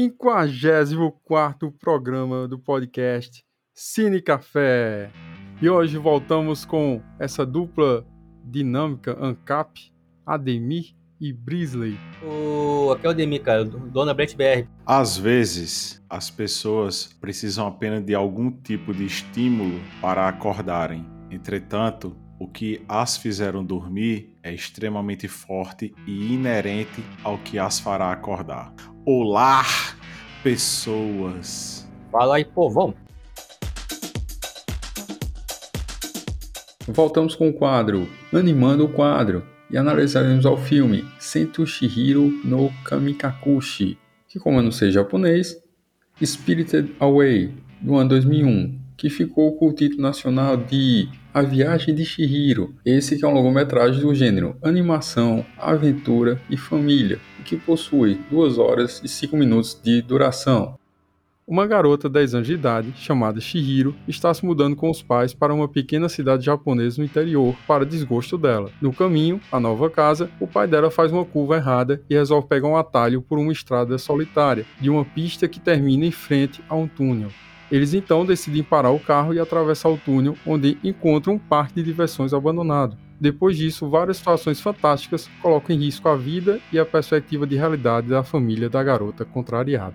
54 programa do podcast Cine Café. E hoje voltamos com essa dupla dinâmica ANCAP, Ademir e Brisley. O... Aqui é o Ademir, cara, dona Brent BR. Às vezes, as pessoas precisam apenas de algum tipo de estímulo para acordarem. Entretanto, o que as fizeram dormir é extremamente forte e inerente ao que as fará acordar. Olá, pessoas! Fala aí, povão! Voltamos com o quadro Animando o Quadro e analisaremos o filme Sento Shihiro no Kamikakushi, que como eu não sei japonês, Spirited Away, do ano 2001, que ficou com o título nacional de A Viagem de Shihiro. Esse que é um longometragem do gênero animação, aventura e família, que possui 2 horas e 5 minutos de duração. Uma garota de 10 anos de idade, chamada Shihiro, está se mudando com os pais para uma pequena cidade japonesa no interior, para desgosto dela. No caminho, à nova casa, o pai dela faz uma curva errada e resolve pegar um atalho por uma estrada solitária, de uma pista que termina em frente a um túnel. Eles então decidem parar o carro e atravessar o túnel, onde encontram um parque de diversões abandonado. Depois disso, várias situações fantásticas colocam em risco a vida e a perspectiva de realidade da família da garota contrariada.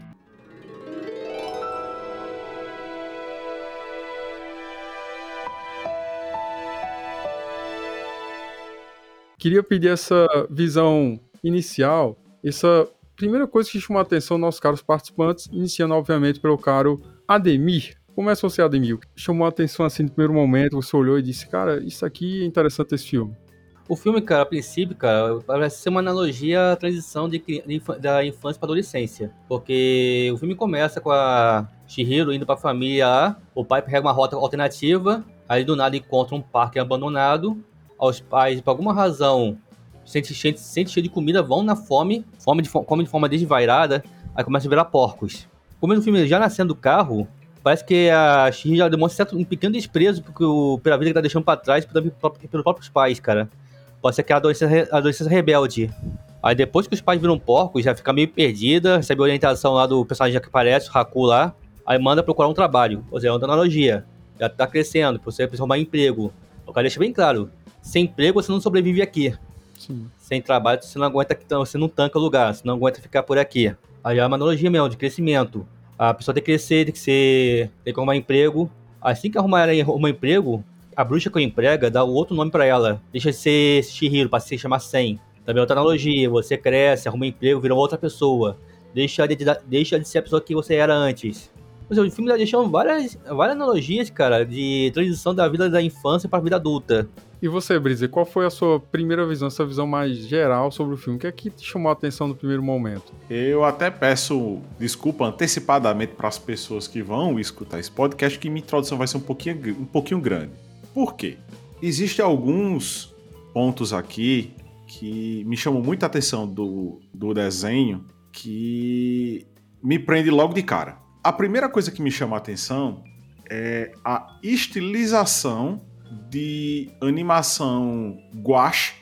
Queria pedir essa visão inicial, essa primeira coisa que chamou a atenção nossos caros participantes, iniciando obviamente pelo caro Ademir, começa você, Ademir, chamou a atenção assim no primeiro momento, você olhou e disse, cara, isso aqui é interessante esse filme. O filme, cara, a princípio, cara, parece ser uma analogia à transição de, de, da infância para adolescência. Porque o filme começa com a Shihiro indo para a família lá, o pai pega uma rota alternativa, aí do nada encontra um parque abandonado, os pais, por alguma razão, sente, sente, sente cheio de comida, vão na fome, fome de, come de forma desvairada, aí começa a virar porcos como no filme já nascendo do carro, parece que a Shin já demonstra certo, um pequeno desprezo o, pela vida que tá deixando pra trás pelos próprios pais, cara. Pode ser que a adolescência, a adolescência rebelde. Aí depois que os pais viram porcos, já fica meio perdida, recebe orientação lá do personagem que aparece, o Haku lá, aí manda procurar um trabalho. Ou seja, é uma analogia. Já tá crescendo, você precisa arrumar emprego. O cara deixa bem claro, sem emprego você não sobrevive aqui. Sem trabalho você não aguenta, você não tanca o lugar, você não aguenta ficar por aqui. Aí é uma analogia mesmo, de crescimento. A pessoa tem que crescer, tem que ser. tem que arrumar emprego. Assim que arrumar um emprego, a bruxa que eu emprega dá outro nome para ela. Deixa de ser Shihiro, para se chamar Sen. Também é outra analogia. Você cresce, arruma um emprego, vira outra pessoa. Deixa de, deixa de ser a pessoa que você era antes. Mas o filme tá deixando várias, várias analogias, cara, de transição da vida da infância para a vida adulta. E você, Brise, qual foi a sua primeira visão, essa visão mais geral sobre o filme? O que é que te chamou a atenção no primeiro momento? Eu até peço desculpa antecipadamente para as pessoas que vão escutar esse podcast, que minha introdução vai ser um pouquinho, um pouquinho grande. Por quê? Existem alguns pontos aqui que me chamam muita atenção do, do desenho que me prende logo de cara. A primeira coisa que me chama a atenção é a estilização de animação gouache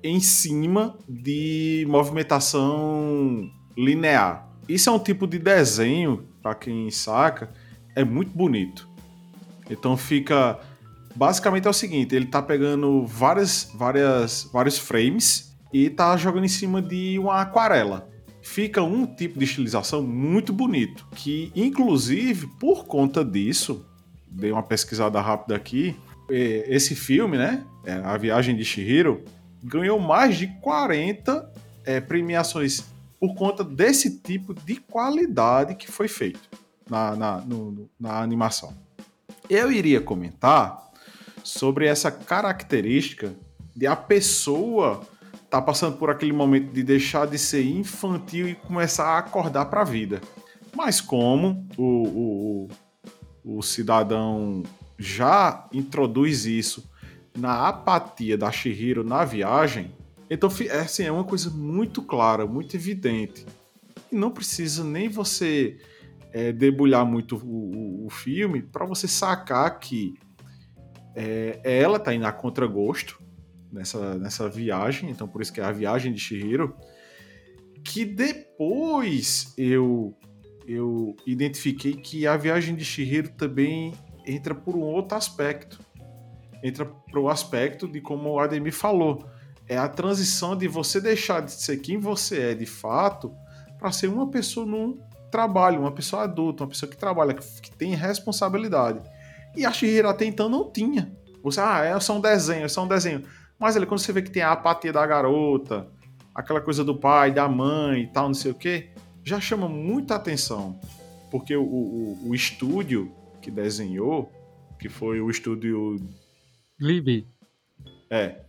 em cima de movimentação linear. Isso é um tipo de desenho, para quem saca, é muito bonito. Então fica basicamente é o seguinte, ele tá pegando várias várias vários frames e tá jogando em cima de uma aquarela. Fica um tipo de estilização muito bonito, que inclusive por conta disso, dei uma pesquisada rápida aqui, esse filme, né? É, a Viagem de Shihiro, ganhou mais de 40 é, premiações por conta desse tipo de qualidade que foi feito na, na, no, na animação. Eu iria comentar sobre essa característica de a pessoa tá passando por aquele momento de deixar de ser infantil e começar a acordar para a vida. Mas como o, o, o cidadão já introduz isso na apatia da Shihiro na viagem, então é, assim, é uma coisa muito clara, muito evidente. E não precisa nem você é, debulhar muito o, o, o filme para você sacar que é, ela está indo a contragosto nessa, nessa viagem, então por isso que é a viagem de Shihiro, que depois eu eu identifiquei que a viagem de Shihiro também entra por um outro aspecto. Entra para o aspecto de como o Ademir falou. É a transição de você deixar de ser quem você é de fato para ser uma pessoa num trabalho, uma pessoa adulta, uma pessoa que trabalha, que tem responsabilidade. E a Shihiro até então não tinha. Você, ah, é só um desenho, é só um desenho. Mas ali, quando você vê que tem a apatia da garota, aquela coisa do pai, da mãe e tal, não sei o que, já chama muita atenção. Porque o, o, o estúdio que desenhou, que foi o estúdio. Libby. É,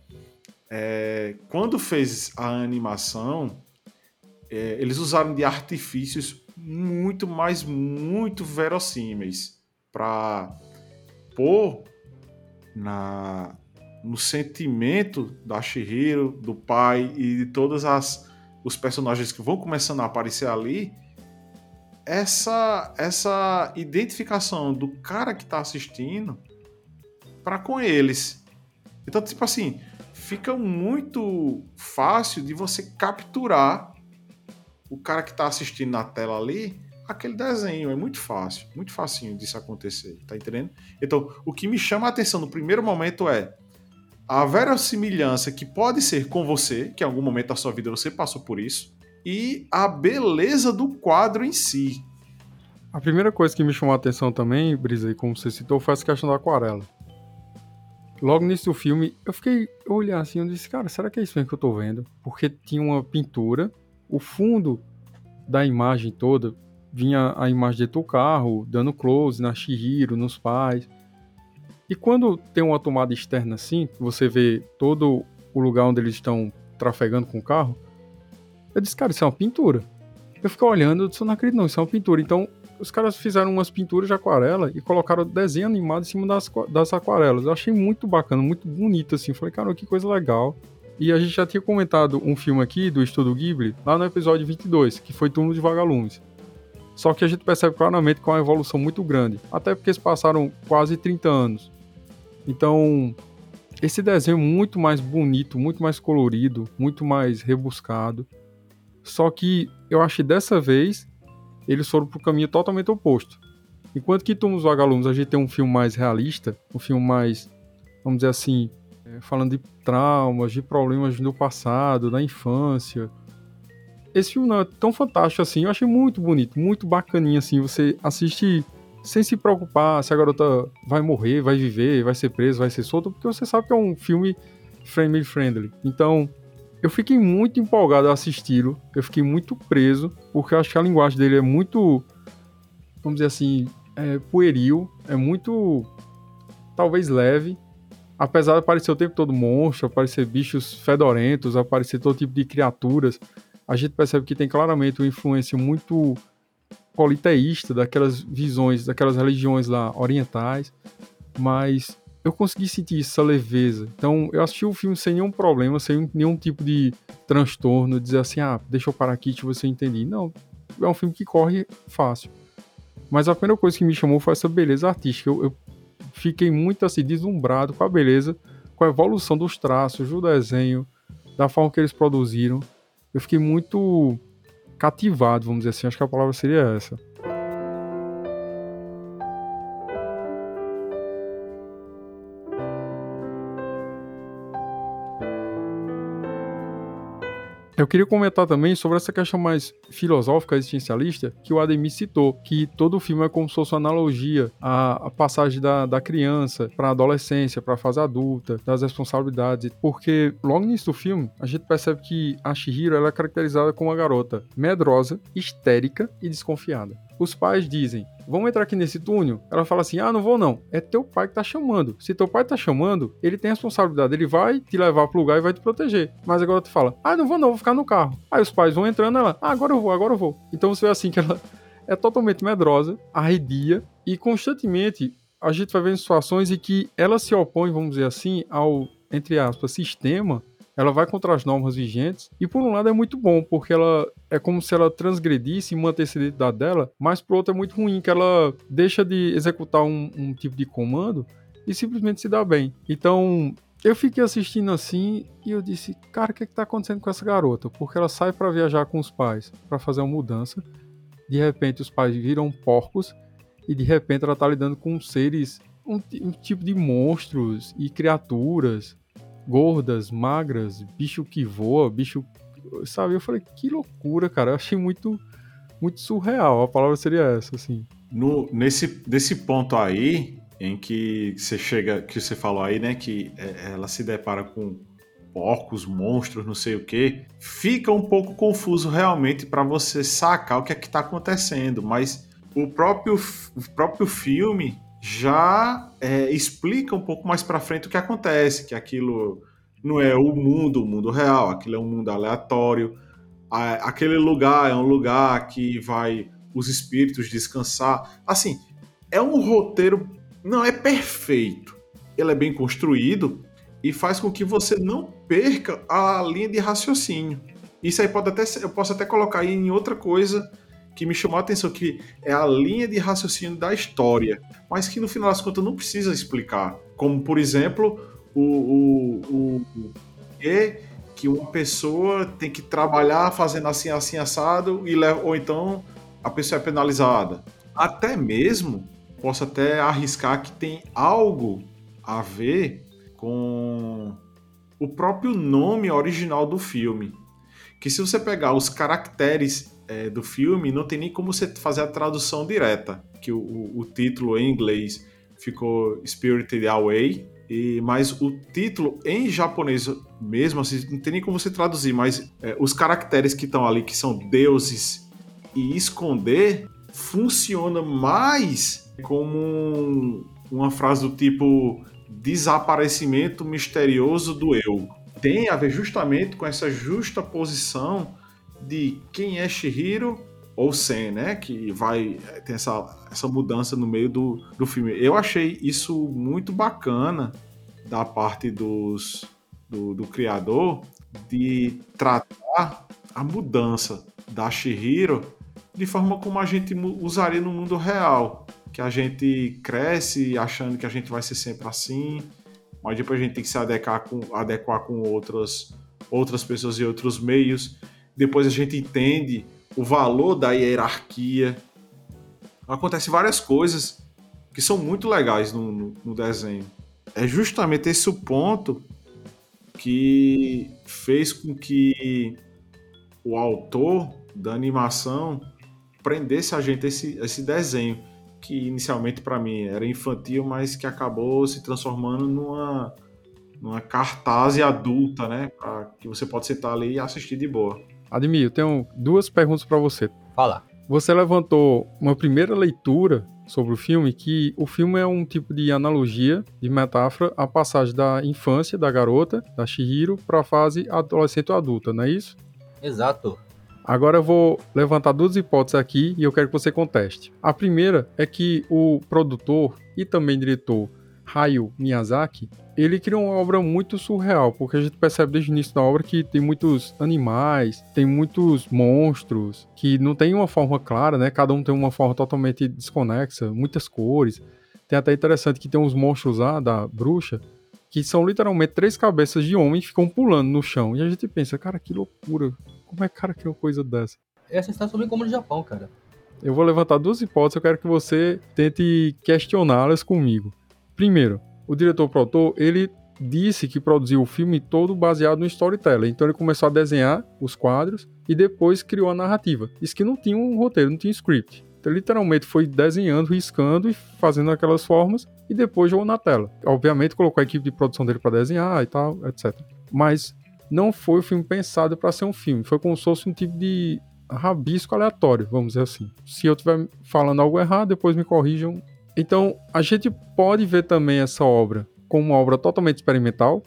é. Quando fez a animação, é, eles usaram de artifícios muito, mas muito verossímeis para pôr na, no sentimento da Shihiro, do pai e de todas as os personagens que vão começando a aparecer ali, essa essa identificação do cara que está assistindo para com eles. Então, tipo assim, fica muito fácil de você capturar o cara que está assistindo na tela ali aquele desenho. É muito fácil, muito facinho disso acontecer, tá entendendo? Então, o que me chama a atenção no primeiro momento é a verossimilhança que pode ser com você, que em algum momento da sua vida você passou por isso, e a beleza do quadro em si. A primeira coisa que me chamou a atenção também, Brisa, como você citou, foi essa questão da aquarela. Logo início do filme, eu fiquei olhando assim, eu disse, cara, será que é isso mesmo que eu tô vendo? Porque tinha uma pintura, o fundo da imagem toda vinha a imagem do carro, dando close na Shihiro, nos pais. E quando tem uma tomada externa assim, você vê todo o lugar onde eles estão trafegando com o carro, eu disse, cara, isso é uma pintura. Eu fiquei olhando, eu disse, não acredito não, isso é uma pintura. Então, os caras fizeram umas pinturas de aquarela e colocaram desenho animado em cima das, das aquarelas. Eu achei muito bacana, muito bonito, assim. Falei, cara, que coisa legal. E a gente já tinha comentado um filme aqui do Estúdio Ghibli, lá no episódio 22, que foi Turno de Vagalumes. Só que a gente percebe claramente que é uma evolução muito grande, até porque eles passaram quase 30 anos. Então, esse desenho muito mais bonito, muito mais colorido, muito mais rebuscado. Só que eu acho que dessa vez eles foram para o caminho totalmente oposto. Enquanto que Tumos Vagalumes a gente tem um filme mais realista, um filme mais, vamos dizer assim, é, falando de traumas, de problemas do passado, da infância. Esse filme não é tão fantástico assim, eu achei muito bonito, muito bacaninho assim, você assiste sem se preocupar se a garota vai morrer, vai viver, vai ser presa, vai ser solta, porque você sabe que é um filme family friendly. Então, eu fiquei muito empolgado a assisti-lo, eu fiquei muito preso, porque eu acho que a linguagem dele é muito, vamos dizer assim, é pueril, é muito, talvez leve, apesar de aparecer o tempo todo monstro, aparecer bichos fedorentos, aparecer todo tipo de criaturas, a gente percebe que tem claramente uma influência muito politeísta, daquelas visões, daquelas religiões lá orientais, mas eu consegui sentir essa leveza. Então, eu assisti o filme sem nenhum problema, sem nenhum tipo de transtorno, dizer assim, ah, deixa eu parar aqui, deixa você entender. Não, é um filme que corre fácil. Mas a primeira coisa que me chamou foi essa beleza artística. Eu, eu fiquei muito assim, deslumbrado com a beleza, com a evolução dos traços, do desenho, da forma que eles produziram. Eu fiquei muito cativado, vamos dizer assim, acho que a palavra seria essa. Eu queria comentar também sobre essa questão mais filosófica, existencialista, que o Ademir citou, que todo filme é como se fosse uma analogia à, passagem da, da criança para a adolescência, para a fase adulta, das responsabilidades, porque logo no início do filme, a gente percebe que a Shihiro ela é caracterizada como uma garota medrosa, histérica e desconfiada. Os pais dizem: Vamos entrar aqui nesse túnel? Ela fala assim: Ah, não vou não. É teu pai que tá chamando. Se teu pai tá chamando, ele tem responsabilidade. Ele vai te levar pro lugar e vai te proteger. Mas agora tu fala: Ah, não vou não, vou ficar no carro. Aí os pais vão entrando, ela: Ah, agora eu vou, agora eu vou. Então você vê assim que ela é totalmente medrosa, arredia e constantemente a gente vai vendo situações em que ela se opõe, vamos dizer assim, ao, entre aspas, sistema ela vai contra as normas vigentes e por um lado é muito bom, porque ela é como se ela transgredisse e mantesse a identidade dela, mas por outro é muito ruim, que ela deixa de executar um, um tipo de comando e simplesmente se dá bem. Então, eu fiquei assistindo assim e eu disse, cara, o que, é que tá acontecendo com essa garota? Porque ela sai para viajar com os pais para fazer uma mudança de repente os pais viram porcos e de repente ela tá lidando com seres, um, um tipo de monstros e criaturas gordas, magras, bicho que voa, bicho, sabe? Eu falei, que loucura, cara. Eu achei muito muito surreal. A palavra seria essa, assim. No, nesse, nesse ponto aí, em que você chega, que você falou aí, né, que é, ela se depara com porcos, monstros, não sei o que, fica um pouco confuso realmente para você sacar o que é que tá acontecendo, mas o próprio, o próprio filme já é, explica um pouco mais para frente o que acontece, que aquilo não é o mundo, o mundo real, aquilo é um mundo aleatório, aquele lugar é um lugar que vai os espíritos descansar. Assim, é um roteiro, não é perfeito. Ele é bem construído e faz com que você não perca a linha de raciocínio. Isso aí pode até eu posso até colocar aí em outra coisa que me chamou a atenção, que é a linha de raciocínio da história, mas que no final das contas não precisa explicar. Como, por exemplo, o, o, o, o que uma pessoa tem que trabalhar fazendo assim, assim, assado, e ou então a pessoa é penalizada. Até mesmo, posso até arriscar que tem algo a ver com o próprio nome original do filme. Que se você pegar os caracteres é, do filme, não tem nem como você fazer a tradução direta. Que o, o, o título em inglês ficou Spirited Away, e, mas o título em japonês mesmo, assim, não tem nem como você traduzir, mas é, os caracteres que estão ali, que são deuses e esconder, funciona mais como um, uma frase do tipo desaparecimento misterioso do eu. Tem a ver justamente com essa justa posição de quem é Shihiro ou Sen, né? Que vai tem essa, essa mudança no meio do, do filme. Eu achei isso muito bacana da parte dos, do, do criador de tratar a mudança da Shihiro de forma como a gente usaria no mundo real. Que a gente cresce achando que a gente vai ser sempre assim, mas depois a gente tem que se adequar com, adequar com outras, outras pessoas e outros meios. Depois a gente entende o valor da hierarquia. Acontece várias coisas que são muito legais no, no, no desenho. É justamente esse o ponto que fez com que o autor da animação prendesse a gente esse, esse desenho que inicialmente para mim era infantil, mas que acabou se transformando numa numa cartaz adulta, né, para que você pode sentar ali e assistir de boa. Admir, eu tenho duas perguntas para você. Fala. Você levantou uma primeira leitura sobre o filme que o filme é um tipo de analogia, de metáfora, a passagem da infância da garota, da Shihiro, para a fase adolescente ou adulta, não é isso? Exato. Agora eu vou levantar duas hipóteses aqui e eu quero que você conteste. A primeira é que o produtor e também diretor Hayao Miyazaki, ele criou uma obra muito surreal, porque a gente percebe desde o início da obra que tem muitos animais, tem muitos monstros, que não tem uma forma clara, né? Cada um tem uma forma totalmente desconexa, muitas cores. Tem até interessante que tem uns monstros lá da bruxa, que são literalmente três cabeças de homem que ficam pulando no chão. E a gente pensa, cara, que loucura. Como é que o cara criou coisa dessa? Essa está sobre como no Japão, cara. Eu vou levantar duas hipóteses, eu quero que você tente questioná-las comigo. Primeiro, o diretor produtor, ele disse que produziu o filme todo baseado no storytelling. Então ele começou a desenhar os quadros e depois criou a narrativa. Isso que não tinha um roteiro, não tinha um script. Então, literalmente foi desenhando, riscando e fazendo aquelas formas e depois jogou na tela. Obviamente colocou a equipe de produção dele para desenhar e tal, etc. Mas não foi o filme pensado para ser um filme. Foi como se fosse um tipo de rabisco aleatório, vamos dizer assim. Se eu estiver falando algo errado, depois me corrijam então, a gente pode ver também essa obra como uma obra totalmente experimental.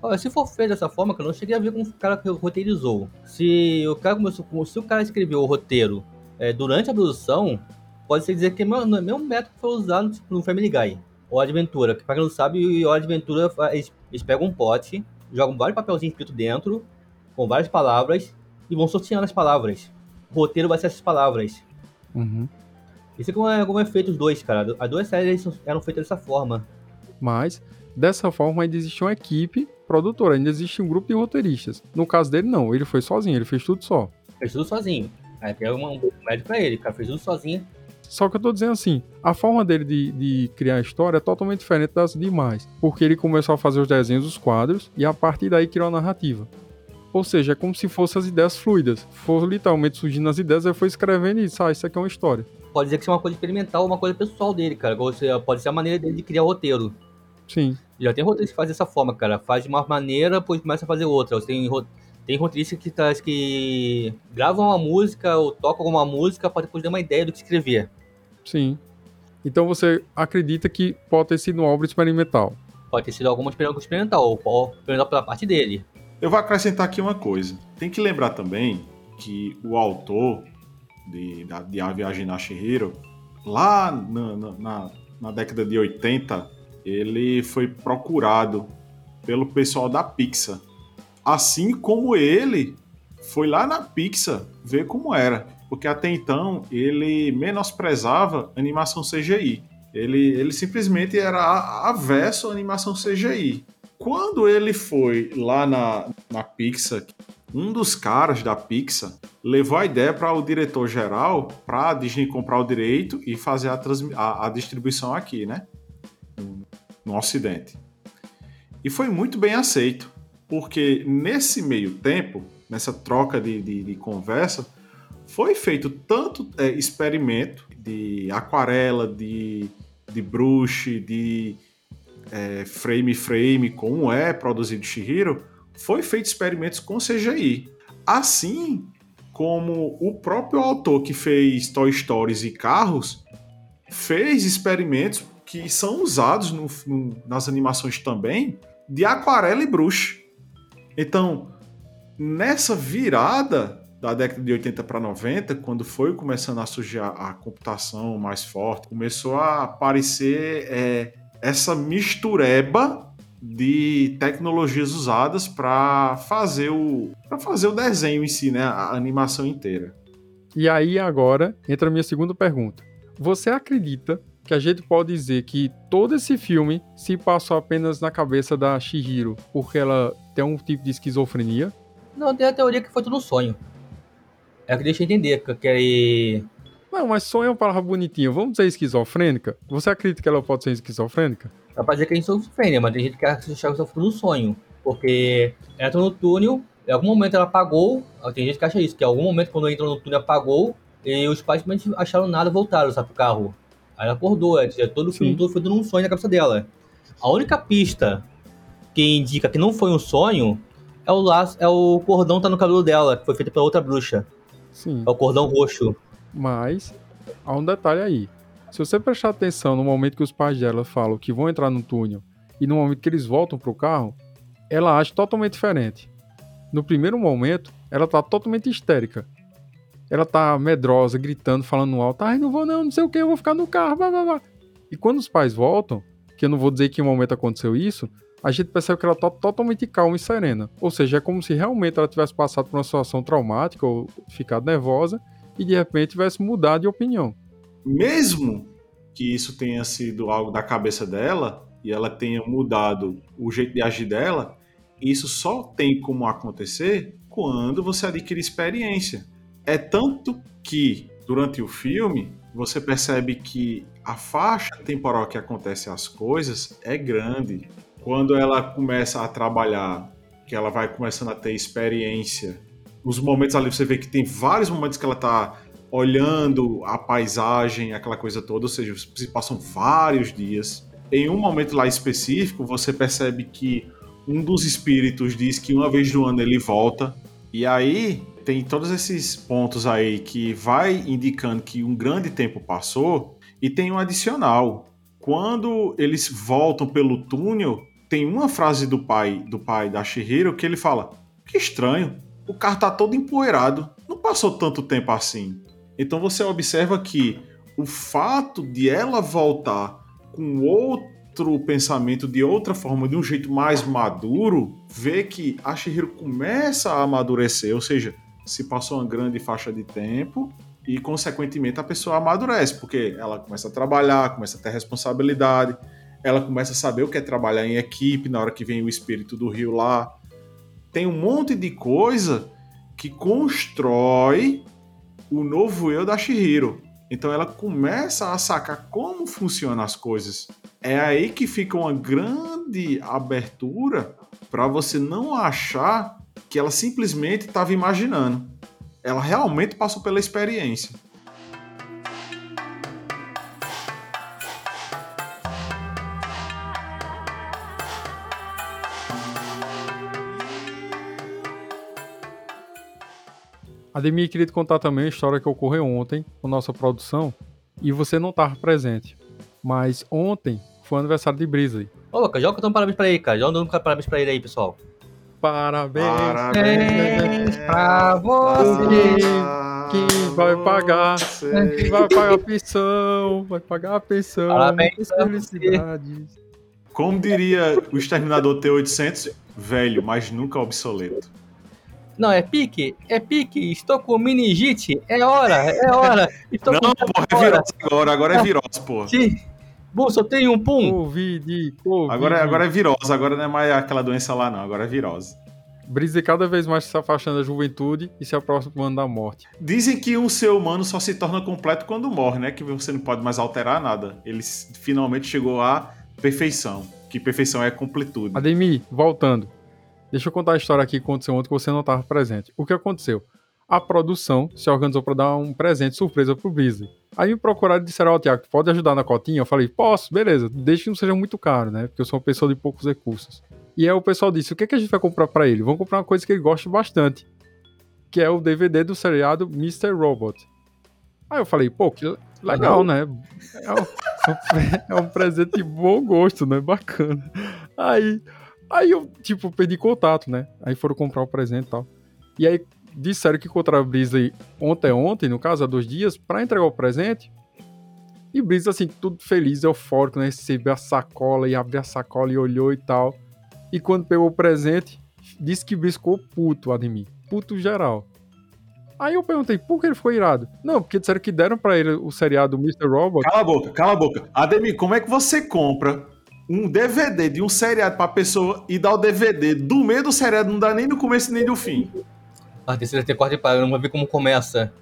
Olha, se for feito dessa forma, que eu não cheguei a ver como o cara roteirizou. Se o cara começou, se o cara escreveu o roteiro é, durante a produção, pode ser dizer que é o mesmo método que foi usado tipo, no Family Guy. Ou Adventura, que quem não sabe, o Adventura, eles, eles pegam um pote, jogam vários papelzinhos escritos dentro, com várias palavras, e vão sorteando as palavras. O roteiro vai ser essas palavras. Uhum. Isso é como é, como é feito os dois, cara. As duas séries eram feitas dessa forma. Mas, dessa forma, ainda existe uma equipe produtora, ainda existe um grupo de roteiristas. No caso dele, não. Ele foi sozinho, ele fez tudo só. Fez tudo sozinho. Aí pega um médico pra ele, o cara fez tudo sozinho. Só que eu tô dizendo assim, a forma dele de, de, criar a história é totalmente diferente das demais. Porque ele começou a fazer os desenhos, os quadros, e a partir daí criou a narrativa. Ou seja, é como se fossem as ideias fluidas. Foram literalmente surgindo as ideias, aí foi escrevendo e disse, ah, isso aqui é uma história. Pode dizer que isso é uma coisa experimental, uma coisa pessoal dele, cara. Pode ser a maneira dele de criar roteiro. Sim. Já tem roteiro que faz dessa forma, cara. Faz de uma maneira, depois começa a fazer outra. Tem, tem roteiristas que, tá, que gravam uma música ou tocam alguma música para depois dar uma ideia do que escrever. Sim. Então você acredita que pode ter sido uma obra experimental? Pode ter sido alguma experimental, ou experimental pela parte dele. Eu vou acrescentar aqui uma coisa. Tem que lembrar também que o autor de, da, de A Viagem na Shihiro, lá na, na, na década de 80, ele foi procurado pelo pessoal da Pixar. Assim como ele foi lá na Pixar ver como era. Porque até então ele menosprezava animação CGI. Ele, ele simplesmente era avesso à animação CGI. Quando ele foi lá na, na Pixar, um dos caras da Pixar levou a ideia para o diretor geral para a Disney comprar o direito e fazer a, a, a distribuição aqui, né? No, no Ocidente. E foi muito bem aceito, porque nesse meio tempo, nessa troca de, de, de conversa, foi feito tanto é, experimento de aquarela, de, de brush, de é, frame frame, como é produzido Shihiro, foi feito experimentos com CGI. Assim como o próprio autor que fez Toy Stories e carros fez experimentos que são usados no, no, nas animações também de aquarela e brush. Então, nessa virada da década de 80 para 90, quando foi começando a surgir a, computação mais forte, começou a aparecer é, essa mistureba de tecnologias usadas para fazer o para fazer o desenho em si, né, a animação inteira. E aí agora entra a minha segunda pergunta. Você acredita que a gente pode dizer que todo esse filme se passou apenas na cabeça da Shihiro porque ela tem um tipo de esquizofrenia? Não, tem a teoria que foi tudo um sonho. É o que deixa eu entender, que ele não, mas sonho é uma palavra bonitinha. Vamos dizer esquizofrênica? Você acredita que ela pode ser esquizofrênica? Dá pra dizer que é esquizofrênica, mas tem gente que acha que sofre no sonho. Porque entra no túnel, em algum momento ela apagou. Tem gente que acha isso, que em algum momento quando entrou no túnel apagou. E os pais simplesmente acharam nada voltaram, sabe, pro carro. Aí ela acordou, é, todo o filme todo foi dando um sonho na cabeça dela. A única pista que indica que não foi um sonho é o laço, é o cordão que tá no cabelo dela, que foi feito pela outra bruxa. Sim. É o cordão roxo. Mas há um detalhe aí. Se você prestar atenção no momento que os pais dela falam que vão entrar no túnel e no momento que eles voltam pro carro, ela age totalmente diferente. No primeiro momento, ela tá totalmente histérica. Ela tá medrosa, gritando, falando alto, ai, não vou não, não sei o que, eu vou ficar no carro, blá, blá, blá. E quando os pais voltam, que eu não vou dizer que em um momento aconteceu isso, a gente percebe que ela tá totalmente calma e serena. Ou seja, é como se realmente ela tivesse passado por uma situação traumática ou ficado nervosa e de repente tivesse mudado de opinião. Mesmo que isso tenha sido algo da cabeça dela e ela tenha mudado o jeito de agir dela, isso só tem como acontecer quando você adquire experiência. É tanto que durante o filme você percebe que a faixa temporal que acontece as coisas é grande. Quando ela começa a trabalhar, que ela vai começando a ter experiência os momentos ali você vê que tem vários momentos que ela tá olhando a paisagem, aquela coisa toda, ou seja, se passam vários dias. Em um momento lá específico, você percebe que um dos espíritos diz que uma vez do ano ele volta, e aí tem todos esses pontos aí que vai indicando que um grande tempo passou, e tem um adicional. Quando eles voltam pelo túnel, tem uma frase do pai do pai da Shihiro que ele fala: "Que estranho, o carro tá todo empoeirado. Não passou tanto tempo assim. Então você observa que o fato de ela voltar com outro pensamento, de outra forma, de um jeito mais maduro, vê que a Shihiro começa a amadurecer, ou seja, se passou uma grande faixa de tempo e, consequentemente, a pessoa amadurece, porque ela começa a trabalhar, começa a ter responsabilidade, ela começa a saber o que é trabalhar em equipe na hora que vem o espírito do rio lá, tem um monte de coisa que constrói o novo eu da Shihiro. Então ela começa a sacar como funcionam as coisas. É aí que fica uma grande abertura para você não achar que ela simplesmente estava imaginando. Ela realmente passou pela experiência. Ademir, queria te contar também a história que ocorreu ontem com nossa produção e você não estava presente. Mas ontem foi o aniversário de Brisley. Ô, Lucas, joga um parabéns pra ele, cara. Joga um parabéns pra ele aí, pessoal. Parabéns, Parabéns pra você. Quem vai pagar? Quem vai pagar a pensão? Vai pagar a pensão. Parabéns Felicidades. Como diria o Exterminador T-800, velho, mas nunca obsoleto. Não, é pique, é pique. Estou com meningite. É hora, é hora. Estou Não, com porra, é virose agora. Agora é virose, porra. Sim. Bolsa, eu tenho um pum. Covid, Covid. Agora, agora é virose. Agora não é mais aquela doença lá, não. Agora é virose. Brisley cada vez mais se afastando da juventude e se aproximando da morte. Dizem que um ser humano só se torna completo quando morre, né? Que você não pode mais alterar nada. Ele finalmente chegou à perfeição. Que perfeição é completude. Ademir, voltando. Deixa eu contar a história aqui que aconteceu ontem que você não estava presente. O que aconteceu? A produção se organizou para dar um presente surpresa pro Brisley. Aí me procuraram e disseram, ó, Tiago, pode ajudar na cotinha? Eu falei, posso, beleza, desde que não seja muito caro, né? Porque eu sou uma pessoa de poucos recursos. E aí o pessoal disse, o que, que a gente vai comprar para ele? Vamos comprar uma coisa que ele gosta bastante, que é o DVD do seriado Mr. Robot. Aí eu falei, pô, que legal, né? É um, é um presente de bom gosto, né? Bacana. Aí Aí eu, tipo, perdi contato, né? Aí foram comprar o presente e tal. E aí disseram que encontraram Brisley ontem, ontem, no caso, há dois dias, para entregar o presente. E Brisley, assim, tudo feliz, eufórico, né? Recebeu a sacola e abriu a sacola e olhou e tal. E quando pegou o presente, disse que ficou puto, Ademir. Puto geral. Aí eu perguntei, por que ele ficou irado? Não, porque disseram que deram para ele o seriado Mr. Robot. Cala a boca, cala a boca. Ademir, como é que você compra um DVD de um seriado pra pessoa e dar o DVD do meio do seriado, não dá nem no começo nem no fim. A terceira ter corte para vamos ver como começa.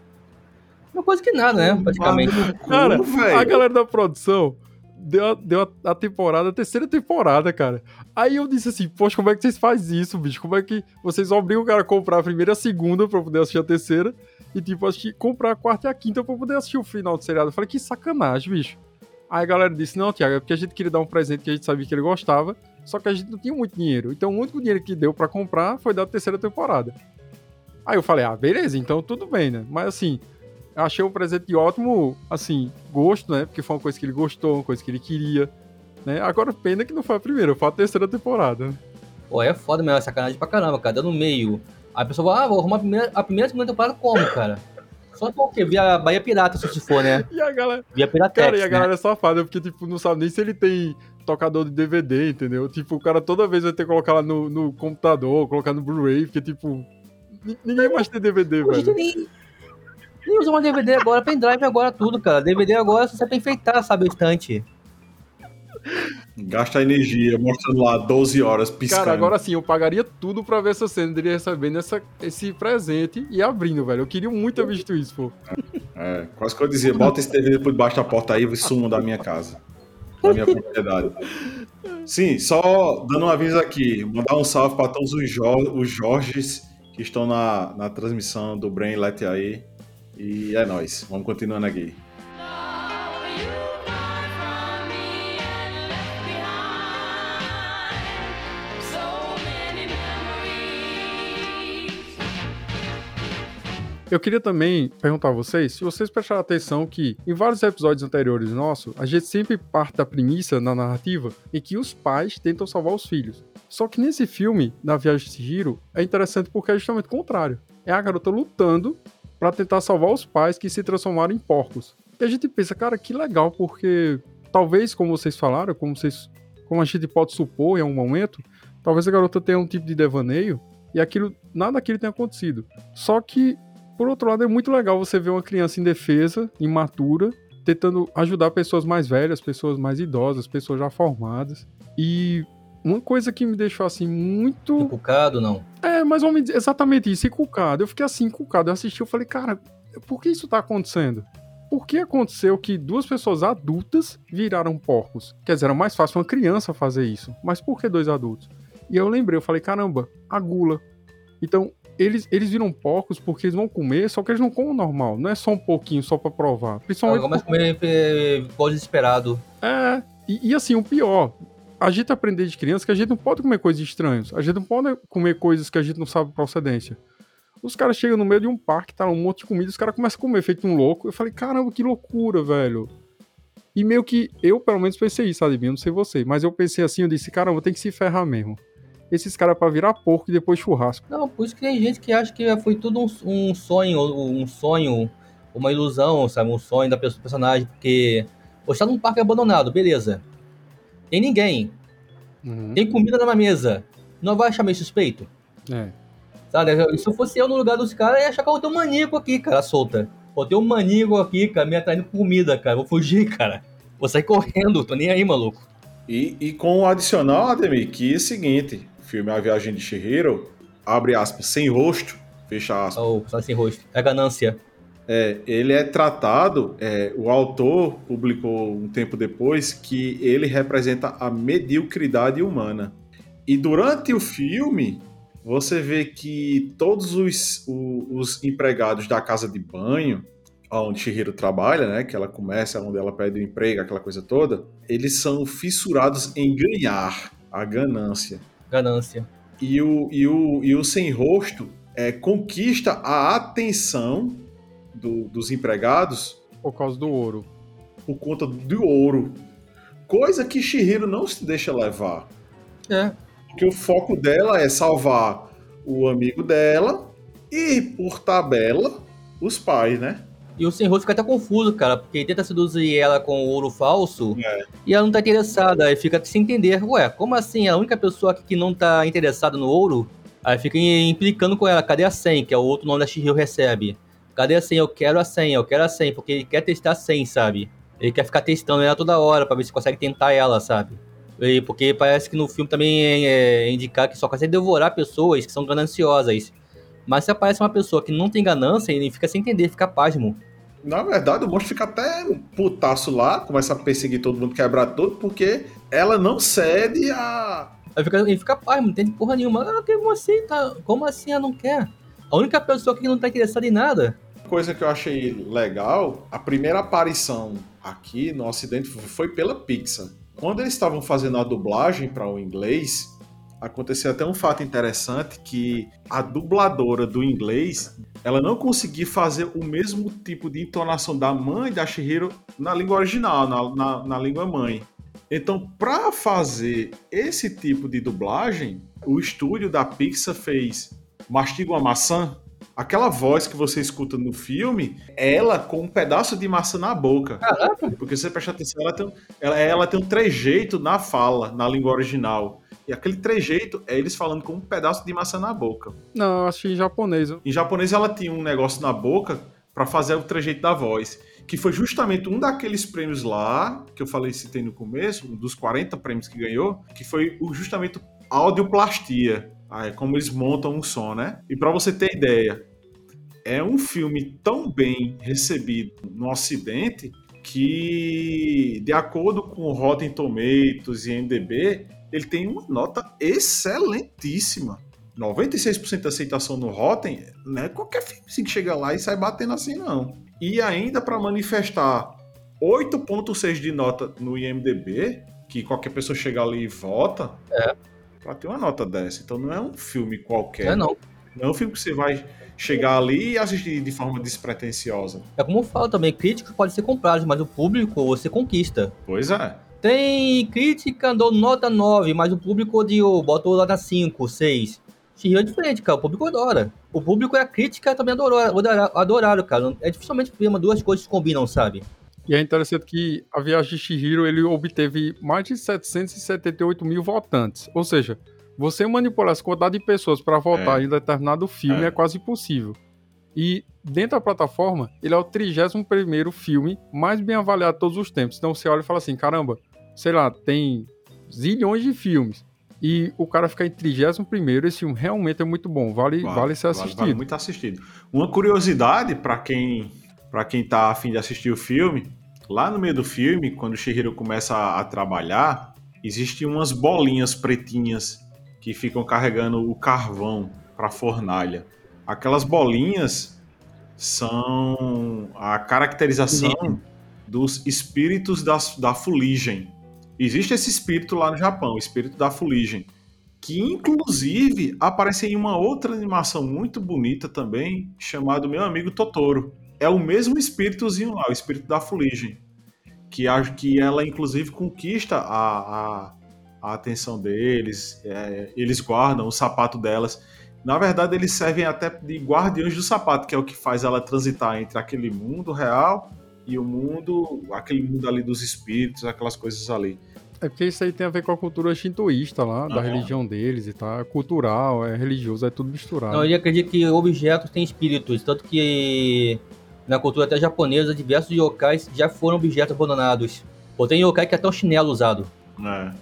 Uma coisa que nada, né? Praticamente. Cara, a galera da produção deu, a, deu a, a temporada, a terceira temporada, cara. Aí eu disse assim, poxa, como é que vocês fazem isso, bicho? Como é que vocês obrigam o cara a comprar a primeira e a segunda pra poder assistir a terceira? E, tipo, assistir, comprar a quarta e a quinta pra poder assistir o final do seriado. Eu falei, que sacanagem, bicho. Aí a galera disse, não, Thiago, é porque a gente queria dar um presente que a gente sabia que ele gostava, só que a gente não tinha muito dinheiro. Então o único dinheiro que deu pra comprar foi da terceira temporada. Aí eu falei, ah, beleza, então tudo bem, né? Mas assim, eu achei um presente de ótimo, assim, gosto, né? Porque foi uma coisa que ele gostou, uma coisa que ele queria, né? Agora, pena que não foi a primeira, foi a terceira temporada, né? Pô, é foda mesmo, é sacanagem pra caramba, cara. Dando no meio. Aí a pessoa fala, ah, vou arrumar a primeira, a primeira segunda temporada como, cara? Só porque via Bahia Pirata, se for, né? E a galera... Via Piratex, Cara, e a né? galera é safada, porque, tipo, não sabe nem se ele tem tocador de DVD, entendeu? Tipo, o cara toda vez vai ter que colocar lá no, no computador, colocar no Blu-ray, porque, tipo, ninguém mais tem DVD, Hoje velho. nem, nem usa uma DVD agora, pendrive agora, tudo, cara. DVD agora você que enfeitar, sabe, o estante. Gasta energia, mostrando lá 12 horas piscando. Cara, agora sim, eu pagaria tudo pra ver essa cena dele recebendo essa, esse presente e abrindo, velho. Eu queria muito ter visto isso, pô. É, quase que eu dizia, bota esse DVD por debaixo da porta aí e sumo da minha casa. Da minha propriedade. Sim, só dando um aviso aqui, mandar um salve para todos os, Jo- os Jorges que estão na, na transmissão do Brain Let aí. E é nóis, vamos continuando aqui. Eu queria também perguntar a vocês, se vocês prestaram atenção que em vários episódios anteriores nossos, a gente sempre parte da premissa na narrativa em que os pais tentam salvar os filhos. Só que nesse filme, na Viagem de Chihiro, é interessante porque é justamente o contrário. É a garota lutando pra tentar salvar os pais que se transformaram em porcos. E a gente pensa, cara, que legal, porque talvez, como vocês falaram, como, vocês, como a gente pode supor em algum momento, talvez a garota tenha um tipo de devaneio e aquilo, nada daquilo tenha acontecido. Só que por outro lado, é muito legal você ver uma criança indefesa, imatura, tentando ajudar pessoas mais velhas, pessoas mais idosas, pessoas já formadas. E uma coisa que me deixou assim muito. Encucado, não. É, mais ou menos exatamente isso, encucado. Eu fiquei assim, encucado. Eu assisti, eu falei, cara, por que isso tá acontecendo? Por que aconteceu que duas pessoas adultas viraram porcos? Quer dizer, era mais fácil uma criança fazer isso. Mas por que dois adultos? E eu lembrei, eu falei, caramba, a gula. Então, eles, eles viram porcos porque eles vão comer, só que eles não comem normal. Não é só um pouquinho, só pra provar. Principalmente. Não, mas comer pode desesperado. É, e, e, assim, o pior, a gente aprender de criança que a gente não pode comer coisas estranhas. A gente não pode comer coisas que a gente não sabe procedência. Os caras chegam no meio de um parque, tá um monte de comida, os caras começam a comer feito um louco. Eu falei, caramba, que loucura, velho. E meio que eu, pelo menos, pensei isso, sabe? Eu não sei você, mas eu pensei assim, eu disse, caramba, tem que se ferrar mesmo esses caras para virar porco e depois churrasco. Não, por isso que tem gente que acha que foi tudo um, um sonho, um sonho, uma ilusão, sabe? Um sonho da pessoa, do personagem, porque você tá num parque abandonado, beleza. Tem ninguém. Uhum. Tem comida na mesa. Não vai achar meio suspeito? É. Sabe? Se eu fosse eu no lugar dos caras, ia achar que eu tenho um maníaco aqui, cara, solta. Pô, tem um maníaco aqui, cara, me atraindo comida, cara. Vou fugir, cara. Vou sair correndo, tô nem aí, maluco. E, e com o adicional, Ademir, que é o seguinte: filme A Viagem de Chihiro, abre aspas, sem rosto, fecha aspas. Oh, sem rosto. É ganância. É, ele é tratado, é, o autor publicou um tempo depois que ele representa a mediocridade humana. E durante o filme, você vê que todos os, os, os empregados da casa de banho, onde Shihiro trabalha, né, que ela começa, onde ela pede o emprego, aquela coisa toda, eles são fissurados em ganhar, a ganância ganância. E o, e o, e o sem rosto é, conquista a atenção do, dos empregados por causa do ouro. Por conta do ouro. Coisa que Shihiro não se deixa levar. É. Porque o foco dela é salvar o amigo dela e, por tabela, os pais, né? E o Senhor fica até confuso, cara, porque ele tenta seduzir ela com o ouro falso é. e ela não tá interessada. Aí fica sem entender. Ué, como assim? A única pessoa que não tá interessada no ouro? Aí fica implicando com ela. Cadê a 100? Que é o outro nome da Shihiro recebe. Cadê a 100? Eu quero a 100, eu quero a 100. Porque ele quer testar a 100, sabe? Ele quer ficar testando ela toda hora pra ver se consegue tentar ela, sabe? E porque parece que no filme também é, é indicar que só consegue devorar pessoas que são gananciosas. Mas se aparece uma pessoa que não tem ganância, ele fica sem entender, fica pasmo. Na verdade, o monstro fica até putaço lá, começa a perseguir todo mundo, quebrar tudo, porque ela não cede a. Ele fica, ele fica pasmo, não entende porra nenhuma. Ah, como assim? Tá, como assim ela não quer? A única pessoa que não tá interessada em nada. Coisa que eu achei legal, a primeira aparição aqui no Ocidente foi pela Pixar. Quando eles estavam fazendo a dublagem para o inglês, aconteceu até um fato interessante que a dubladora do inglês ela não conseguia fazer o mesmo tipo de entonação da mãe da Shihiro na língua original, na, na, na língua mãe. Então, para fazer esse tipo de dublagem, o estúdio da Pixar fez Mastiga uma maçã. Aquela voz que você escuta no filme, ela com um pedaço de maçã na boca. Caraca. Porque você presta atenção, ela tem, ela, ela tem um trejeito na fala, na língua original. E aquele trejeito é eles falando com um pedaço de maçã na boca. Não, eu acho em japonês. Em japonês ela tinha um negócio na boca para fazer o trejeito da voz. Que foi justamente um daqueles prêmios lá, que eu falei, citei no começo, um dos 40 prêmios que ganhou, que foi justamente audioplastia. Ah, é como eles montam um som, né? E para você ter ideia, é um filme tão bem recebido no Ocidente que, de acordo com o Rotten Tomatoes e MDB, ele tem uma nota excelentíssima. 96% de aceitação no Rotten, não é qualquer filme assim que chega lá e sai batendo assim, não. E ainda para manifestar 8.6 de nota no IMDB, que qualquer pessoa chega ali e vota, é. pra ter uma nota dessa. Então não é um filme qualquer. É não. Não é um filme que você vai chegar ali e assistir de forma despretensiosa. É como eu falo também, críticos podem ser comprados, mas o público você conquista. Pois é. Tem crítica, dou nota 9, mas o público odiou, botou nota 5, 6. Shihiro é diferente, cara. O público adora. O público e a crítica também adorou, adoraram, cara. É dificilmente uma duas coisas combinam, sabe? E é interessante que a viagem de Shihiro ele obteve mais de 778 mil votantes. Ou seja, você manipular essa quantidade de pessoas para votar é. em determinado filme é. é quase impossível. E dentro da plataforma, ele é o 31 filme mais bem avaliado de todos os tempos. Então você olha e fala assim: caramba, sei lá, tem zilhões de filmes. E o cara ficar em 31 esse filme realmente é muito bom. Vale, vale, vale ser assistido. Vale, vale muito assistido. Uma curiosidade para quem para quem tá afim de assistir o filme, lá no meio do filme, quando o Shihiro começa a, a trabalhar, existem umas bolinhas pretinhas que ficam carregando o carvão para a fornalha. Aquelas bolinhas são a caracterização dos espíritos da, da fuligem. Existe esse espírito lá no Japão, o espírito da fuligem, que inclusive aparece em uma outra animação muito bonita também, chamado Meu Amigo Totoro. É o mesmo espíritozinho lá, o espírito da fuligem, que acho que ela inclusive conquista a, a, a atenção deles, é, eles guardam o sapato delas. Na verdade, eles servem até de guardiões do sapato, que é o que faz ela transitar entre aquele mundo real e o mundo, aquele mundo ali dos espíritos, aquelas coisas ali. É porque isso aí tem a ver com a cultura shintoísta lá, da religião deles e tal. É cultural, é religioso, é tudo misturado. Não, ele acredita que objetos têm espíritos, tanto que na cultura até japonesa, diversos yokais já foram objetos abandonados. Ou tem yokai que é até um chinelo usado. É.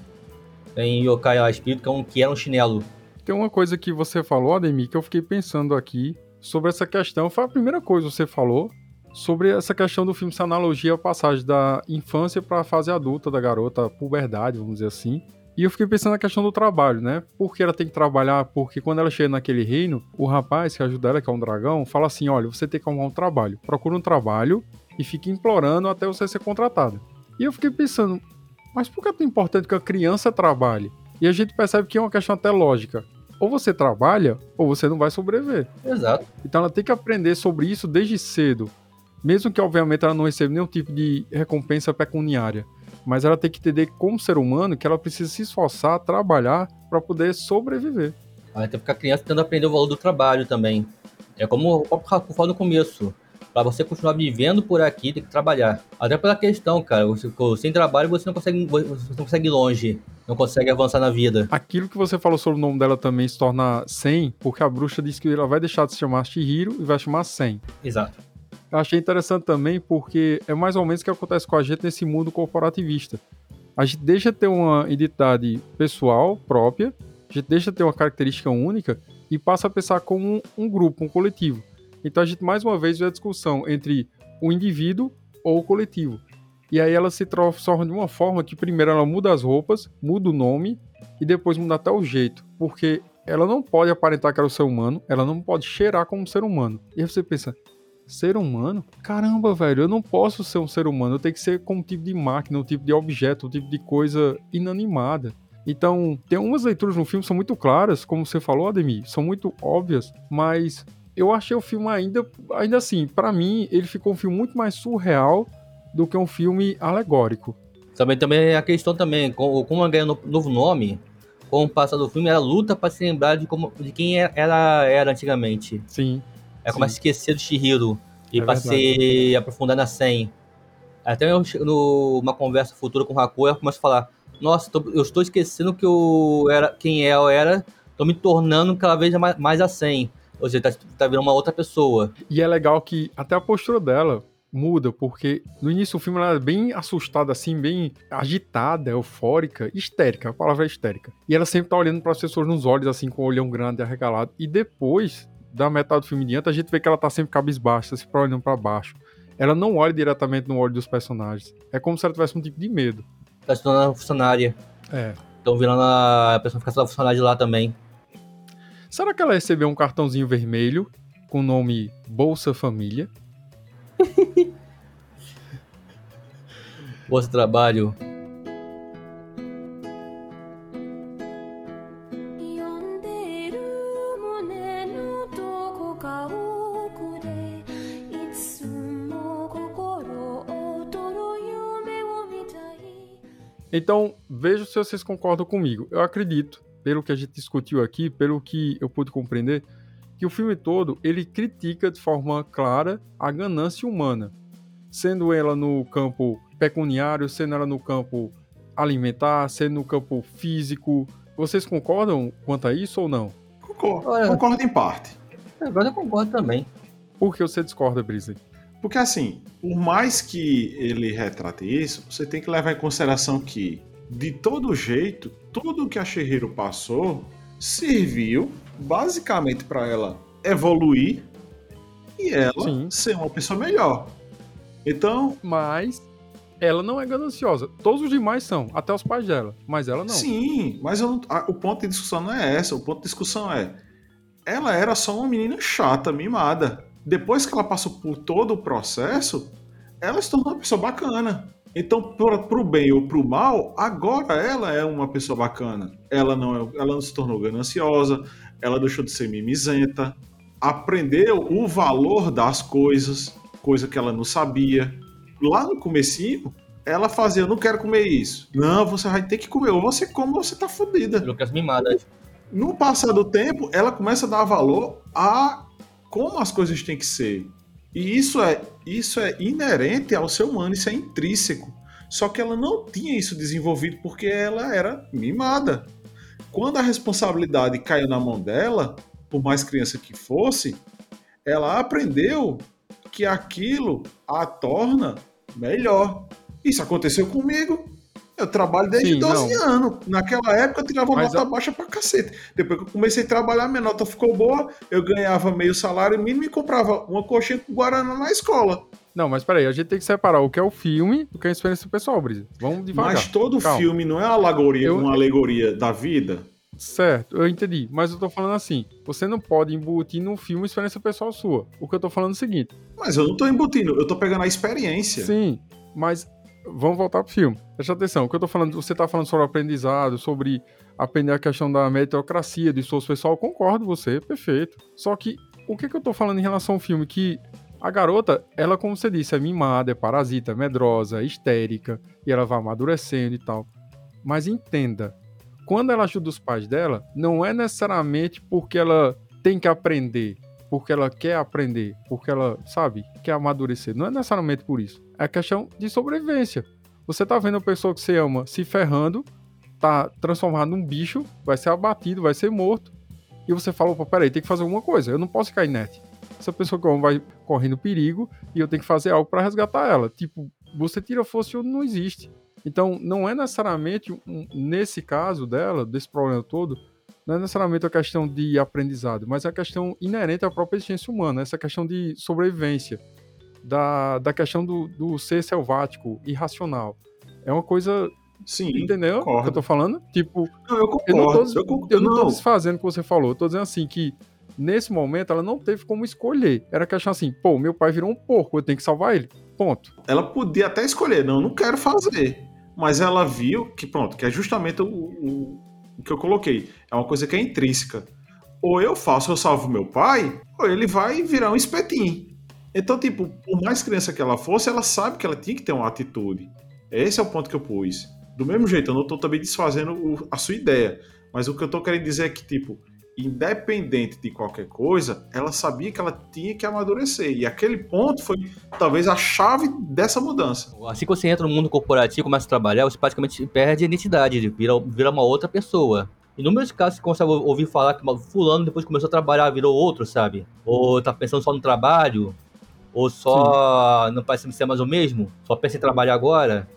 Tem yokai lá, espírito que, é um, que era um chinelo. Tem uma coisa que você falou, Ademir, que eu fiquei pensando aqui sobre essa questão. Foi a primeira coisa que você falou, sobre essa questão do filme, essa analogia a passagem da infância para a fase adulta da garota, puberdade, vamos dizer assim. E eu fiquei pensando na questão do trabalho, né? Por que ela tem que trabalhar? Porque quando ela chega naquele reino, o rapaz que ajuda ela, que é um dragão, fala assim: olha, você tem que arrumar um trabalho. Procura um trabalho e fica implorando até você ser contratado. E eu fiquei pensando, mas por que é tão importante que a criança trabalhe? E a gente percebe que é uma questão até lógica. Ou você trabalha, ou você não vai sobreviver. Exato. Então ela tem que aprender sobre isso desde cedo. Mesmo que, obviamente, ela não receba nenhum tipo de recompensa pecuniária. Mas ela tem que entender, como ser humano, que ela precisa se esforçar, trabalhar para poder sobreviver. Até porque a criança tendo aprender o valor do trabalho também. É como o próprio falou no começo. Para você continuar vivendo por aqui, tem que trabalhar. Até pela questão, cara. Você, sem trabalho, você não consegue, você não consegue ir longe. Não consegue avançar na vida. Aquilo que você falou sobre o nome dela também se torna Sen, porque a bruxa disse que ela vai deixar de se chamar Shihiro e vai chamar Sen. Exato. Eu achei interessante também porque é mais ou menos o que acontece com a gente nesse mundo corporativista. A gente deixa de ter uma identidade pessoal própria, a gente deixa de ter uma característica única e passa a pensar como um, um grupo, um coletivo. Então a gente mais uma vez vê a discussão entre o indivíduo ou o coletivo. E aí ela se transforma de uma forma que primeiro ela muda as roupas, muda o nome e depois muda até o jeito, porque ela não pode aparentar que era o ser humano, ela não pode cheirar como um ser humano. E aí você pensa, Ser humano? Caramba, velho, eu não posso ser um ser humano. Eu tenho que ser como um tipo de máquina, um tipo de objeto, um tipo de coisa inanimada. Então, tem algumas leituras no filme que são muito claras, como você falou, Ademir, são muito óbvias, mas eu achei o filme ainda, ainda assim, para mim, ele ficou um filme muito mais surreal do que um filme alegórico. Também, também a questão também, como, como ganhou no novo nome, com o passar do filme, ela luta para se lembrar de, como, de quem ela era antigamente. Sim. É como a esquecer do Shihiro e é pra se aprofundar na Sen. Até eu, numa conversa futura com o Haku, eu começo a falar: Nossa, tô, eu estou esquecendo que eu era, quem eu era, tô me tornando cada vez mais, mais a Sen. Ou seja, tá, tá virando uma outra pessoa. E é legal que até a postura dela muda, porque no início do filme ela é bem assustada, assim, bem agitada, eufórica, histérica, a palavra é histérica. E ela sempre tá olhando para as pessoas nos olhos, assim, com o olhão grande, arregalado. E depois da metade do filme diante, a gente vê que ela tá sempre cabisbaixa, se olhando para baixo. Ela não olha diretamente no olho dos personagens. É como se ela tivesse um tipo de medo. Tá se tornando funcionária. É. Estão virando a personificação da funcionária lá também. Será que ela recebeu um cartãozinho vermelho com o nome Bolsa Família? Bolsa Trabalho. Então, vejo se vocês concordam comigo. Eu acredito, pelo que a gente discutiu aqui, pelo que eu pude compreender, que o filme todo ele critica de forma clara a ganância humana, sendo ela no campo pecuniário, sendo ela no campo alimentar, sendo no campo físico. Vocês concordam quanto a isso ou não? Concordo, concordo em parte. Agora eu concordo também. Por que você discorda, Brisa? Porque assim, por mais que ele retrate isso, você tem que levar em consideração que de todo jeito, tudo que a Shihiro passou serviu basicamente para ela evoluir e ela Sim. ser uma pessoa melhor. Então, Mas ela não é gananciosa. Todos os demais são, até os pais dela. Mas ela não. sim, mas não- a- o ponto de discussão não é essa. O ponto de discussão é ela era só uma menina chata, mimada. Depois que ela passou por todo o processo, ela se tornou uma pessoa bacana. Então, pro, pro bem ou pro mal, agora ela é uma pessoa bacana. Ela não, é- ela não se tornou gananciosa, ela deixou de ser mimizenta, aprendeu o valor das coisas, coisa que ela não sabia. Lá no comecinho, ela fazia, eu não quero comer isso. Não, você vai ter que comer. Ou você come ou você tá fodida. Criança mimada. No passar do tempo, ela começa a dar valor a como as coisas têm que ser. E isso é, isso é inerente ao ser humano, isso é intrínseco. Só que ela não tinha isso desenvolvido porque ela era mimada. Quando a responsabilidade caiu na mão dela, por mais criança que fosse, ela aprendeu que aquilo a torna melhor. Isso aconteceu comigo. Eu trabalho desde Sim, 12 anos. Naquela época eu tirava Mas nota a- baixa pra cacete. Depois que eu comecei a trabalhar, minha nota ficou boa, eu ganhava meio salário mínimo e comprava uma coxinha com guaraná na escola. Não, mas peraí, a gente tem que separar o que é o filme do que é a experiência pessoal, Brisa. Vamos devagar. Mas todo Calma. filme não é uma alegoria, Eu- uma alegoria da vida. Certo, eu entendi. Mas eu tô falando assim: você não pode embutir num filme experiência pessoal sua. O que eu tô falando é o seguinte: Mas eu não tô embutindo, eu tô pegando a experiência. sim, mas vamos voltar pro filme. Presta atenção, o que eu tô falando, você tá falando sobre aprendizado, sobre aprender a questão da meritocracia, do esforço pessoal, concordo você, perfeito. Só que o que, que eu tô falando em relação ao filme? Que a garota, ela, como você disse, é mimada, é parasita, é medrosa, é histérica, e ela vai amadurecendo e tal. Mas entenda, quando ela ajuda os pais dela, não é necessariamente porque ela tem que aprender, porque ela quer aprender, porque ela, sabe, quer amadurecer. Não é necessariamente por isso. É questão de sobrevivência. Você tá vendo a pessoa que você ama se ferrando, tá transformado num bicho, vai ser abatido, vai ser morto. E você fala, opa, peraí, tem que fazer alguma coisa. Eu não posso ficar inerte. Essa pessoa que eu amo vai correndo perigo e eu tenho que fazer algo para resgatar ela. Tipo, você tira força onde não existe. Então, não é necessariamente, nesse caso dela, desse problema todo, não é necessariamente a questão de aprendizado, mas é a questão inerente à própria existência humana, essa questão de sobrevivência, da, da questão do, do ser selvático, irracional. É uma coisa, Sim, entendeu o que eu tô falando? Tipo, Não, eu eu concordo. não tô, eu concordo. eu não tô Não, desfazendo o que você falou, eu tô dizendo assim que nesse momento ela não teve como escolher. Era questão assim, pô, meu pai virou um porco, eu tenho que salvar ele. Ponto. ela podia até escolher, não, eu não quero fazer. Mas ela viu que, pronto, que é justamente o, o, o que eu coloquei. É uma coisa que é intrínseca. Ou eu faço, eu salvo meu pai, ou ele vai virar um espetinho. Então, tipo, por mais criança que ela fosse, ela sabe que ela tinha que ter uma atitude. Esse é o ponto que eu pus. Do mesmo jeito, eu não tô também desfazendo o- a sua ideia. Mas o que eu tô querendo dizer é que, tipo, independente de qualquer coisa, ela sabia que ela tinha que amadurecer. E aquele ponto foi talvez a chave dessa mudança. Assim que você entra no mundo corporativo começa a trabalhar, você praticamente perde a identidade, vira, vira uma outra pessoa. Inúmeros casos você consegue ouvir falar que fulano depois começou a trabalhar virou outro, sabe? Ou tá pensando só no trabalho, ou só não parece ser mais o mesmo, só pensa em trabalhar agora.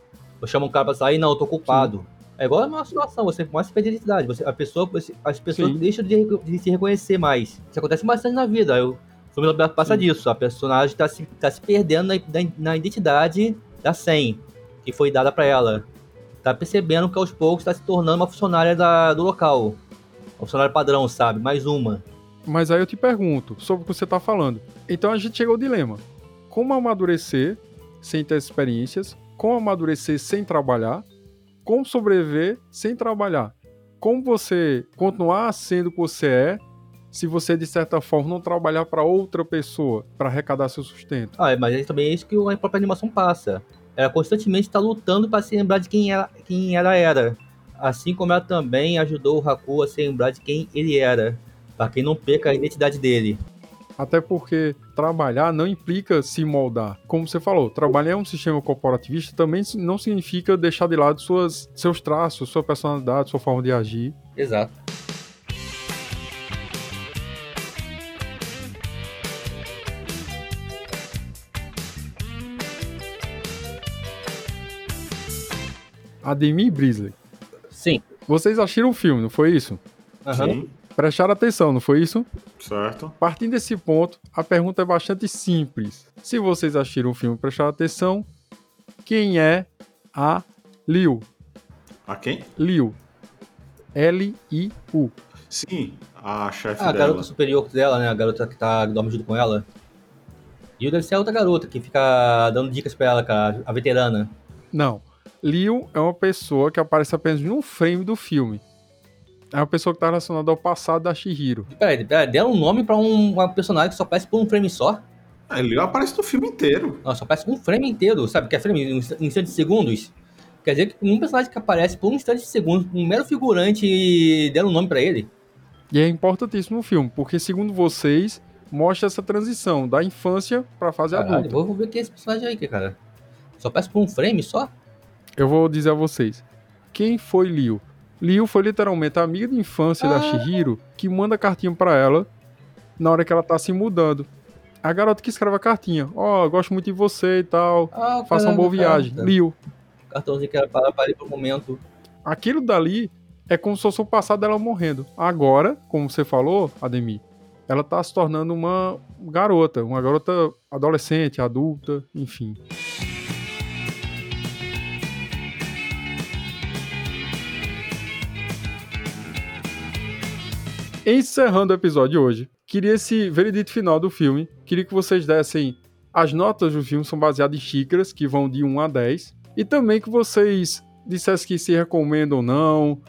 Ou chama um cara pra sair, não, eu tô culpado. É igual a nossa situação, você começa a perder a identidade. Você, a pessoa, as pessoas Sim. deixam de, de se reconhecer mais. Isso acontece bastante na vida. Eu, o filme passa disso. A personagem tá se, tá se perdendo na, na, na identidade da Sen, que foi dada pra ela. Tá percebendo que aos poucos tá se tornando uma funcionária da, do local. Uma funcionária padrão, sabe? Mais uma. Mas aí eu te pergunto sobre o que você tá falando. Então a gente chegou ao dilema. Como amadurecer sem ter experiências? Como amadurecer sem trabalhar? Como sobreviver sem trabalhar? Como você continuar sendo o que você é se você, de certa forma, não trabalhar para outra pessoa para arrecadar seu sustento? Ah, mas é também isso que a própria animação passa. Ela constantemente está lutando para se lembrar de quem ela, quem ela era. Assim como ela também ajudou o Haku a se lembrar de quem ele era. Para que não perca a identidade dele. Até porque trabalhar não implica se moldar. Como você falou, trabalhar em um sistema corporativista também não significa deixar de lado suas, seus traços, sua personalidade, sua forma de agir. Exato. Ademir Brisley, Sim. Vocês assistiram o filme, não foi isso? Aham. Sim, Prestaram atenção, não foi isso? certo. Partindo desse ponto, a pergunta é bastante simples. Se vocês assistiram o filme e prestaram atenção, quem é a Liu? A quem? Liu. L-I-U. Sim, a chefe Ah, a dela. garota superior dela, né? A garota que tá junto com ela. E deve ser a outra garota que fica dando dicas pra ela, cara, a veterana. Não. Liu é uma pessoa que aparece apenas num frame do filme. É uma pessoa que está relacionada ao passado da Shihiro. Peraí, peraí, deram um nome pra um, uma personagem que só aparece por um frame só? Ah, Ele aparece no filme inteiro. Não, só aparece um frame inteiro, sabe? Que é frame em um instante de segundos. Quer dizer que um personagem que aparece por um instante de segundos, um mero figurante, e deram um nome pra ele. E é importantíssimo no filme, porque segundo vocês, mostra essa transição da infância para a fase Caralho, adulta. vou ver quem é esse personagem aí, cara. Só aparece por um frame só? Eu vou dizer a vocês. Quem foi Liu? Liu foi literalmente a amiga de infância da Ah. Shihiro que manda cartinha pra ela na hora que ela tá se mudando. A garota que escreve a cartinha. Ó, gosto muito de você e tal. Ah, Faça uma cara- boa viagem. cara, Liu. Cartãozinho que era para, para ali pro momento. Aquilo dali é como se fosse o passado dela morrendo. Agora, como você falou, Ademir, ela tá se tornando uma garota, uma garota adolescente, adulta, enfim. Encerrando o episódio hoje, queria esse veredito final do filme. Queria que vocês dessem as notas do filme são baseadas em xícaras, que vão de 1 a 10. E também que vocês dissessem que se recomendam ou não,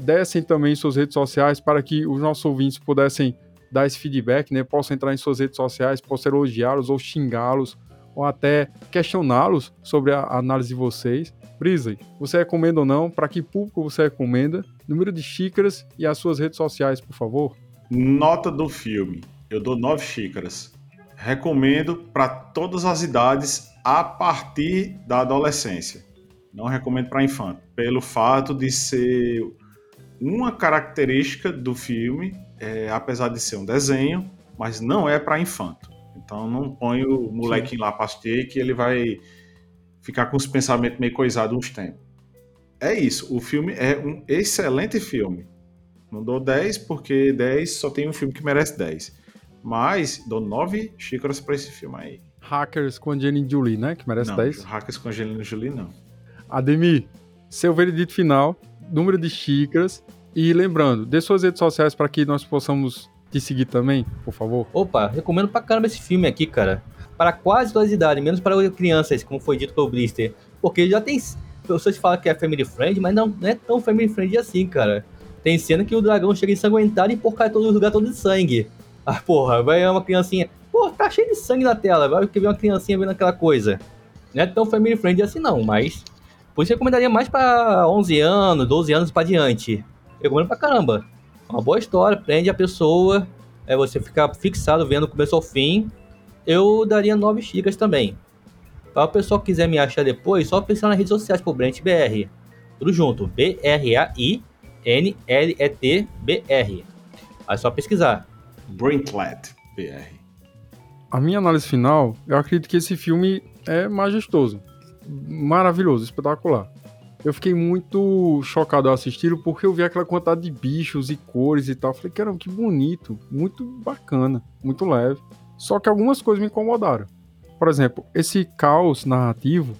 dessem também suas redes sociais para que os nossos ouvintes pudessem dar esse feedback, né? Possam entrar em suas redes sociais, possam elogiá-los ou xingá-los, ou até questioná-los sobre a análise de vocês. Brisa, você recomenda ou não? Para que público você recomenda? Número de xícaras e as suas redes sociais, por favor. Nota do filme. Eu dou nove xícaras. Recomendo para todas as idades a partir da adolescência. Não recomendo para infante, pelo fato de ser uma característica do filme, é, apesar de ser um desenho, mas não é para infanto. Então não põe o molequinho lá para assistir que ele vai ficar com os pensamentos meio coisados uns tempos. É isso, o filme é um excelente filme. Não dou 10 porque 10 só tem um filme que merece 10. Mas dou 9 xícaras para esse filme aí. Hackers com Angelina Jolie, né? Que merece não, 10. Hackers com Angelina Jolie não. Ademir, seu veredito final, número de xícaras. E lembrando, dê suas redes sociais para que nós possamos te seguir também, por favor. Opa, recomendo pra caramba esse filme aqui, cara. Para quase todas as idades, menos para crianças, como foi dito pelo Blister. Porque já tem pessoas que falam que é family friend, mas não, não é tão family friend assim, cara. Tem cena que o dragão chega ensanguentado e porcar todo lugar todo de sangue. Ah, porra, vai uma criancinha. Pô, tá cheio de sangue na tela. Vai ver uma criancinha vendo aquela coisa. Não é tão family friend assim, não, mas. Por isso eu recomendaria mais pra 11 anos, 12 anos pra diante. Eu recomendo pra caramba. Uma boa história, prende a pessoa. É você ficar fixado vendo do começo ao fim. Eu daria 9 xícaras também. Para o pessoal que quiser me achar depois, só pensar nas redes sociais por Brent BR. Tudo junto. B-R-A-I-N-L-E-T-B-R. Aí é só pesquisar. Brintlet BR. A minha análise final, eu acredito que esse filme é majestoso, maravilhoso, espetacular. Eu fiquei muito chocado ao assisti-lo porque eu vi aquela quantidade de bichos e cores e tal. Falei, caramba, que bonito, muito bacana, muito leve. Só que algumas coisas me incomodaram. Por exemplo, esse caos narrativo,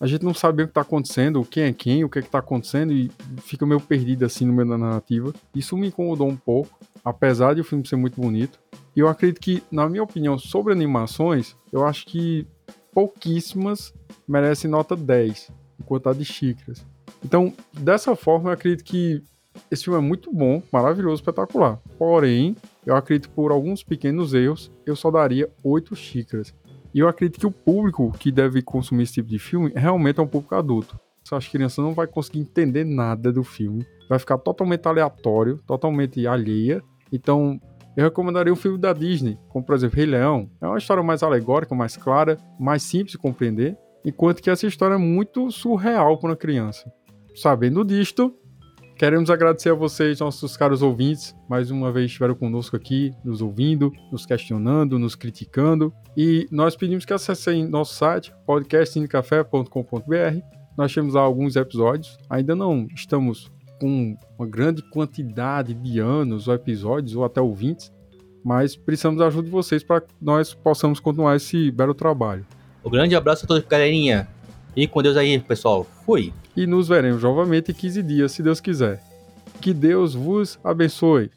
a gente não sabe o que está acontecendo, quem é quem, o que é está acontecendo e fica meio perdido assim no meio da narrativa. Isso me incomodou um pouco, apesar de o filme ser muito bonito. E eu acredito que, na minha opinião, sobre animações, eu acho que pouquíssimas merecem nota 10, em quantidade de xícaras. Então, dessa forma, eu acredito que esse filme é muito bom, maravilhoso, espetacular. Porém, eu acredito que por alguns pequenos erros, eu só daria 8 xícaras. E eu acredito que o público que deve consumir esse tipo de filme realmente é um público adulto. As crianças não vai conseguir entender nada do filme, vai ficar totalmente aleatório, totalmente alheia. Então, eu recomendaria um filme da Disney, como por exemplo Rei Leão. É uma história mais alegórica, mais clara, mais simples de compreender, enquanto que essa história é muito surreal para uma criança. Sabendo disto, queremos agradecer a vocês, nossos caros ouvintes, mais uma vez estiveram conosco aqui, nos ouvindo, nos questionando, nos criticando. E nós pedimos que acessem nosso site, podcastindecafé.com.br, Nós temos alguns episódios, ainda não estamos com uma grande quantidade de anos ou episódios ou até ouvintes, mas precisamos da ajuda de vocês para que nós possamos continuar esse belo trabalho. Um grande abraço a todos, galerinha. E com Deus aí, pessoal. Fui. E nos veremos novamente em 15 dias, se Deus quiser. Que Deus vos abençoe.